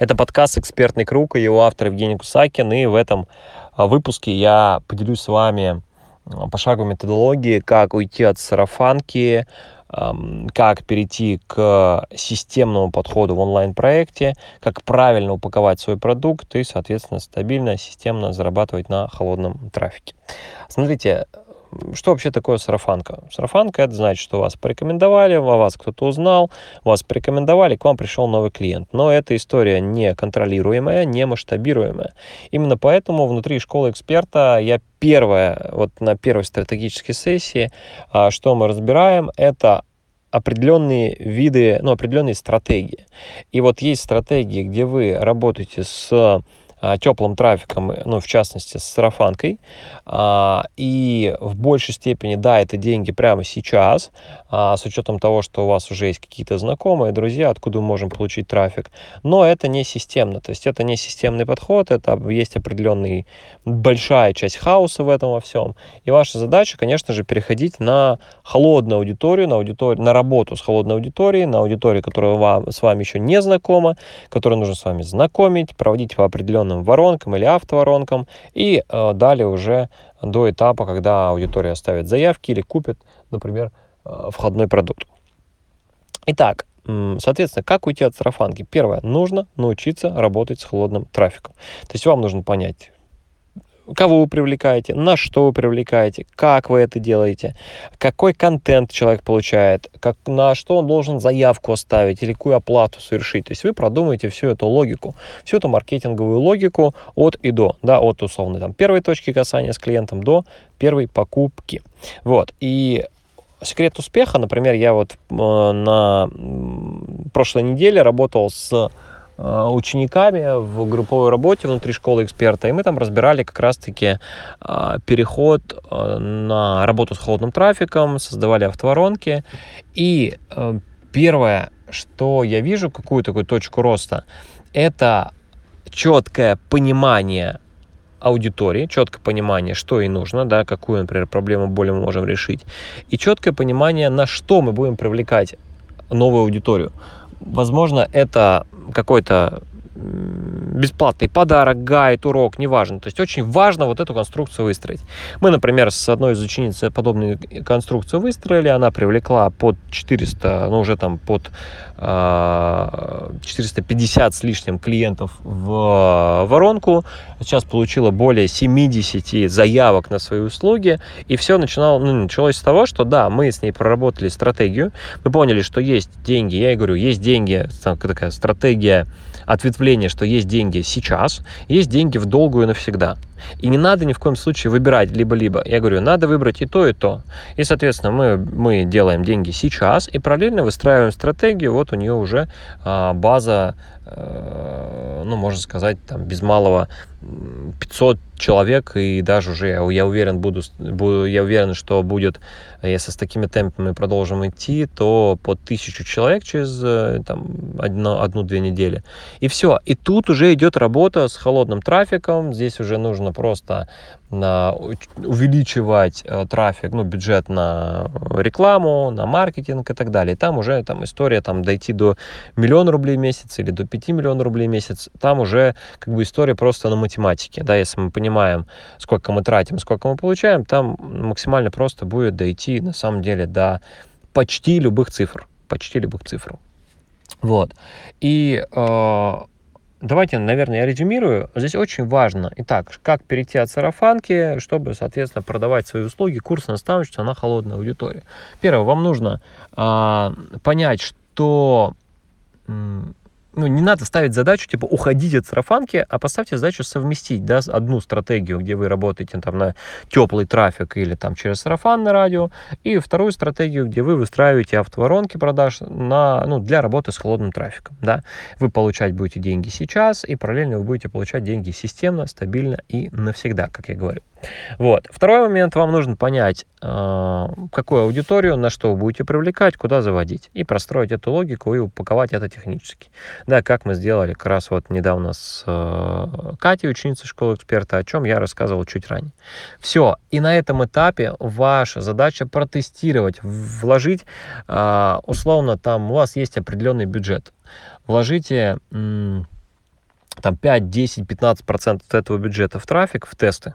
Это подкаст «Экспертный круг» и его автор Евгений Кусакин. И в этом а, выпуске я поделюсь с вами а, пошаговой методологией, как уйти от сарафанки, как перейти к системному подходу в онлайн-проекте, как правильно упаковать свой продукт и, соответственно, стабильно, системно зарабатывать на холодном трафике. Смотрите, что вообще такое сарафанка? Сарафанка это значит, что вас порекомендовали, о вас кто-то узнал, вас порекомендовали, к вам пришел новый клиент. Но эта история не контролируемая, не масштабируемая. Именно поэтому внутри школы эксперта я первое, вот на первой стратегической сессии, а, что мы разбираем, это определенные виды, ну, определенные стратегии. И вот есть стратегии, где вы работаете с теплым трафиком, ну, в частности, с сарафанкой. А, и в большей степени, да, это деньги прямо сейчас, а, с учетом того, что у вас уже есть какие-то знакомые, друзья, откуда мы можем получить трафик. Но это не системно, то есть это не системный подход, это есть определенный большая часть хаоса в этом во всем. И ваша задача, конечно же, переходить на холодную аудиторию, на, аудиторию, на работу с холодной аудиторией, на аудиторию, которая вам, с вами еще не знакома, которую нужно с вами знакомить, проводить по определенным определенным воронкам или автоворонкам, и э, далее уже до этапа, когда аудитория оставит заявки или купит, например, э, входной продукт. Итак, Соответственно, как уйти от сарафанки? Первое, нужно научиться работать с холодным трафиком. То есть вам нужно понять, кого вы привлекаете, на что вы привлекаете, как вы это делаете, какой контент человек получает, как, на что он должен заявку оставить или какую оплату совершить. То есть вы продумаете всю эту логику, всю эту маркетинговую логику от и до, да, от условно там первой точки касания с клиентом до первой покупки. Вот, и секрет успеха, например, я вот э, на прошлой неделе работал с учениками в групповой работе внутри школы эксперта, и мы там разбирали как раз-таки э, переход э, на работу с холодным трафиком, создавали автоворонки. И первое, что я вижу, какую такую точку роста, это четкое понимание аудитории, четкое понимание, что ей нужно, да, какую, например, проблему боли мы можем решить, и четкое понимание, на что мы будем привлекать новую аудиторию. Возможно, это какой-то бесплатный подарок, гайд, урок, неважно. То есть очень важно вот эту конструкцию выстроить. Мы, например, с одной из учениц подобную конструкцию выстроили, она привлекла под 400, ну уже там под 450 а, с лишним клиентов в воронку. Сейчас получила более 70 заявок на свои услуги. И все начинало, ну, началось с того, что да, мы с ней проработали стратегию. Мы поняли, что есть деньги. Я ей говорю, есть деньги, такая стратегия ответвление, что есть деньги сейчас, есть деньги в долгую навсегда. И не надо ни в коем случае выбирать либо-либо. Я говорю, надо выбрать и то, и то. И, соответственно, мы, мы делаем деньги сейчас и параллельно выстраиваем стратегию. Вот у нее уже а, база, э, ну, можно сказать, там, без малого 500 человек, и даже уже, я уверен, буду, буду, я уверен, что будет, если с такими темпами продолжим идти, то под тысячу человек через э, там, одну-две недели. И все. И тут уже идет работа с холодным трафиком. Здесь уже нужно просто увеличивать э, трафик, ну, бюджет на рекламу, на маркетинг и так далее. Там уже там история там дойти до миллиона рублей в месяц или до 5 миллионов рублей в месяц, там уже как бы история просто на математике, да, если мы понимаем, сколько мы тратим, сколько мы получаем, там максимально просто будет дойти на самом деле до почти любых цифр, почти любых цифр. Вот. И э, Давайте, наверное, я резюмирую. Здесь очень важно. Итак, как перейти от сарафанки, чтобы, соответственно, продавать свои услуги, курс наставничества на холодной аудитории. Первое, вам нужно э, понять, что ну, не надо ставить задачу, типа, уходить от сарафанки, а поставьте задачу совместить, да, одну стратегию, где вы работаете там на теплый трафик или там через сарафанное радио, и вторую стратегию, где вы выстраиваете автоворонки продаж на, ну, для работы с холодным трафиком, да. Вы получать будете деньги сейчас, и параллельно вы будете получать деньги системно, стабильно и навсегда, как я говорю. Вот. Второй момент, вам нужно понять, какую аудиторию, на что вы будете привлекать, куда заводить, и простроить эту логику и упаковать это технически. Да, как мы сделали как раз вот недавно с э, Катей, ученицей школы эксперта, о чем я рассказывал чуть ранее. Все. И на этом этапе ваша задача протестировать, вложить, э, условно, там у вас есть определенный бюджет. Вложите там 5, 10, 15 процентов этого бюджета в трафик, в тесты,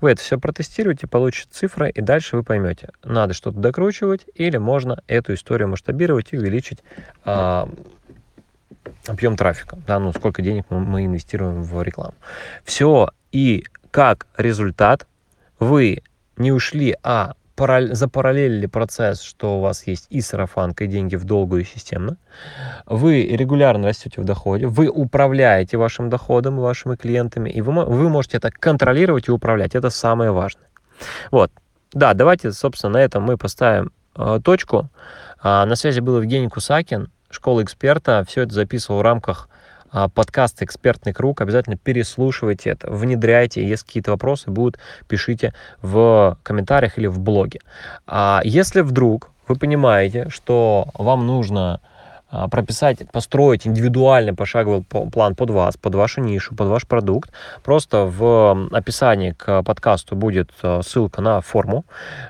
вы это все протестируете, получите цифры, и дальше вы поймете, надо что-то докручивать или можно эту историю масштабировать и увеличить а, объем трафика, да, ну сколько денег мы, мы инвестируем в рекламу. Все, и как результат вы не ушли, а запараллелили процесс, что у вас есть и сарафанка, и деньги в долгую и системно. Вы регулярно растете в доходе, вы управляете вашим доходом и вашими клиентами, и вы, вы можете это контролировать и управлять. Это самое важное. Вот. Да, давайте, собственно, на этом мы поставим э, точку. А, на связи был Евгений Кусакин, школа эксперта. Все это записывал в рамках подкаст «Экспертный круг». Обязательно переслушивайте это, внедряйте. Если какие-то вопросы будут, пишите в комментариях или в блоге. А если вдруг вы понимаете, что вам нужно а, прописать, построить индивидуальный пошаговый план под вас, под вашу нишу, под ваш продукт. Просто в описании к подкасту будет а, ссылка на форму.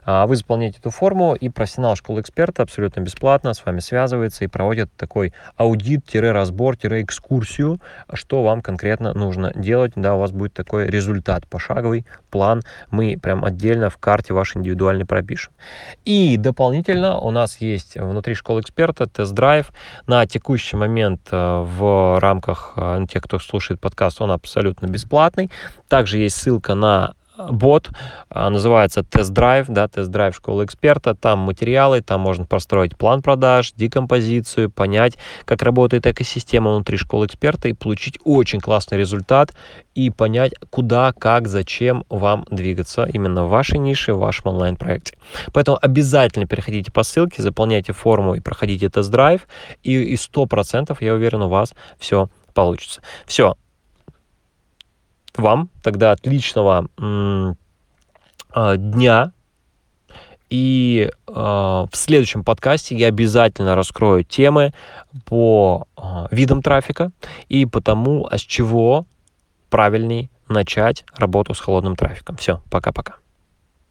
А, вы заполняете эту форму, и профессионал школы эксперта абсолютно бесплатно с вами связывается и проводит такой аудит-разбор-экскурсию, что вам конкретно нужно делать. Да, у вас будет такой результат, пошаговый план. Мы прям отдельно в карте ваш индивидуальный пропишем. И дополнительно у нас есть внутри школы эксперта тест-драйв, на текущий момент э, в рамках э, тех, кто слушает подкаст, он абсолютно бесплатный. Также есть ссылка на бот, а, называется тест-драйв, да, тест-драйв школы эксперта, там материалы, там можно построить план продаж, декомпозицию, понять, как работает экосистема внутри школы эксперта и получить очень классный результат и понять, куда, как, зачем вам двигаться именно в вашей нише, в вашем онлайн-проекте. Поэтому обязательно переходите по ссылке, заполняйте форму и проходите тест-драйв, и, и 100% я уверен, у вас все получится. Все, вам тогда отличного а, дня. И э, в следующем подкасте я обязательно раскрою темы по э, видам трафика и по тому, с чего правильней начать работу с холодным трафиком. Все, пока-пока.